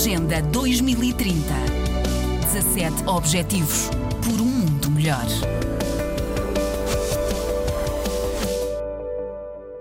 Agenda 2030. 17 Objetivos por um mundo melhor.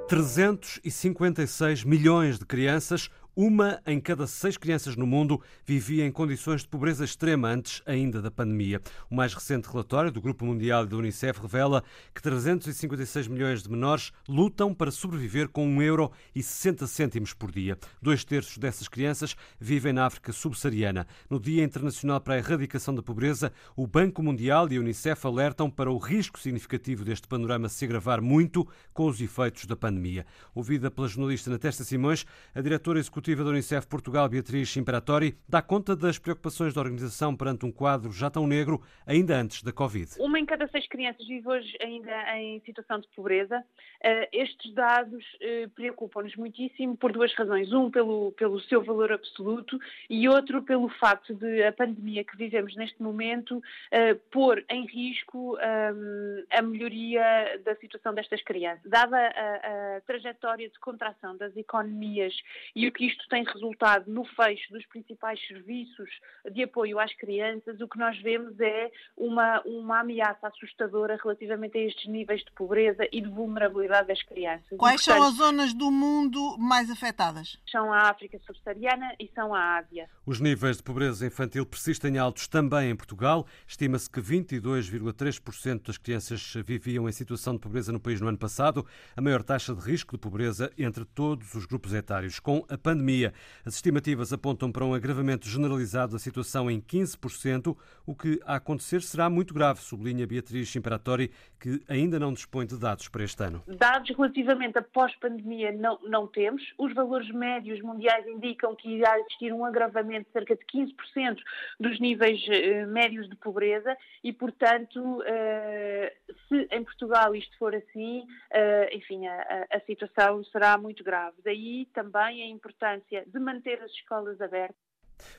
356 milhões de crianças uma em cada seis crianças no mundo vivia em condições de pobreza extrema antes ainda da pandemia. O mais recente relatório do Grupo Mundial e da Unicef revela que 356 milhões de menores lutam para sobreviver com 1 euro e 60 cêntimos por dia. Dois terços dessas crianças vivem na África subsaariana. No Dia Internacional para a Erradicação da Pobreza, o Banco Mundial e a Unicef alertam para o risco significativo deste panorama se agravar muito com os efeitos da pandemia. Ouvida pela jornalista Natesta Simões, a diretora executiva executiva da Unicef Portugal, Beatriz Imperatori, dá conta das preocupações da organização perante um quadro já tão negro, ainda antes da Covid. Uma em cada seis crianças vive hoje ainda em situação de pobreza. Eh, estes dados eh, preocupam-nos muitíssimo por duas razões. Um, pelo, pelo seu valor absoluto e outro, pelo facto de a pandemia que vivemos neste momento eh, pôr em risco ehm, a melhoria da situação destas crianças. Dada a, a trajetória de contração das economias e o que isto isto tem resultado no fecho dos principais serviços de apoio às crianças, o que nós vemos é uma, uma ameaça assustadora relativamente a estes níveis de pobreza e de vulnerabilidade das crianças. Quais portanto, são as zonas do mundo mais afetadas? São a África subsaariana e são a Ásia. Os níveis de pobreza infantil persistem altos também em Portugal. Estima-se que 22,3% das crianças viviam em situação de pobreza no país no ano passado, a maior taxa de risco de pobreza entre todos os grupos etários. Com a pandemia, pandemia. As estimativas apontam para um agravamento generalizado da situação em 15%, o que a acontecer será muito grave, sublinha Beatriz Imperatori, que ainda não dispõe de dados para este ano. Dados relativamente a pós-pandemia não, não temos. Os valores médios mundiais indicam que irá existir um agravamento de cerca de 15% dos níveis eh, médios de pobreza e, portanto, eh, se em Portugal isto for assim, eh, enfim, a, a situação será muito grave. Daí também é importante importância de manter as escolas abertas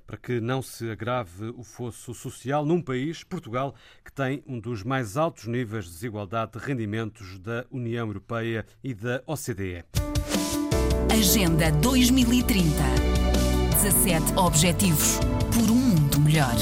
para que não se agrave o fosso social num país, Portugal, que tem um dos mais altos níveis de desigualdade de rendimentos da União Europeia e da OCDE. Agenda 2030. 17 Objetivos por um mundo melhor.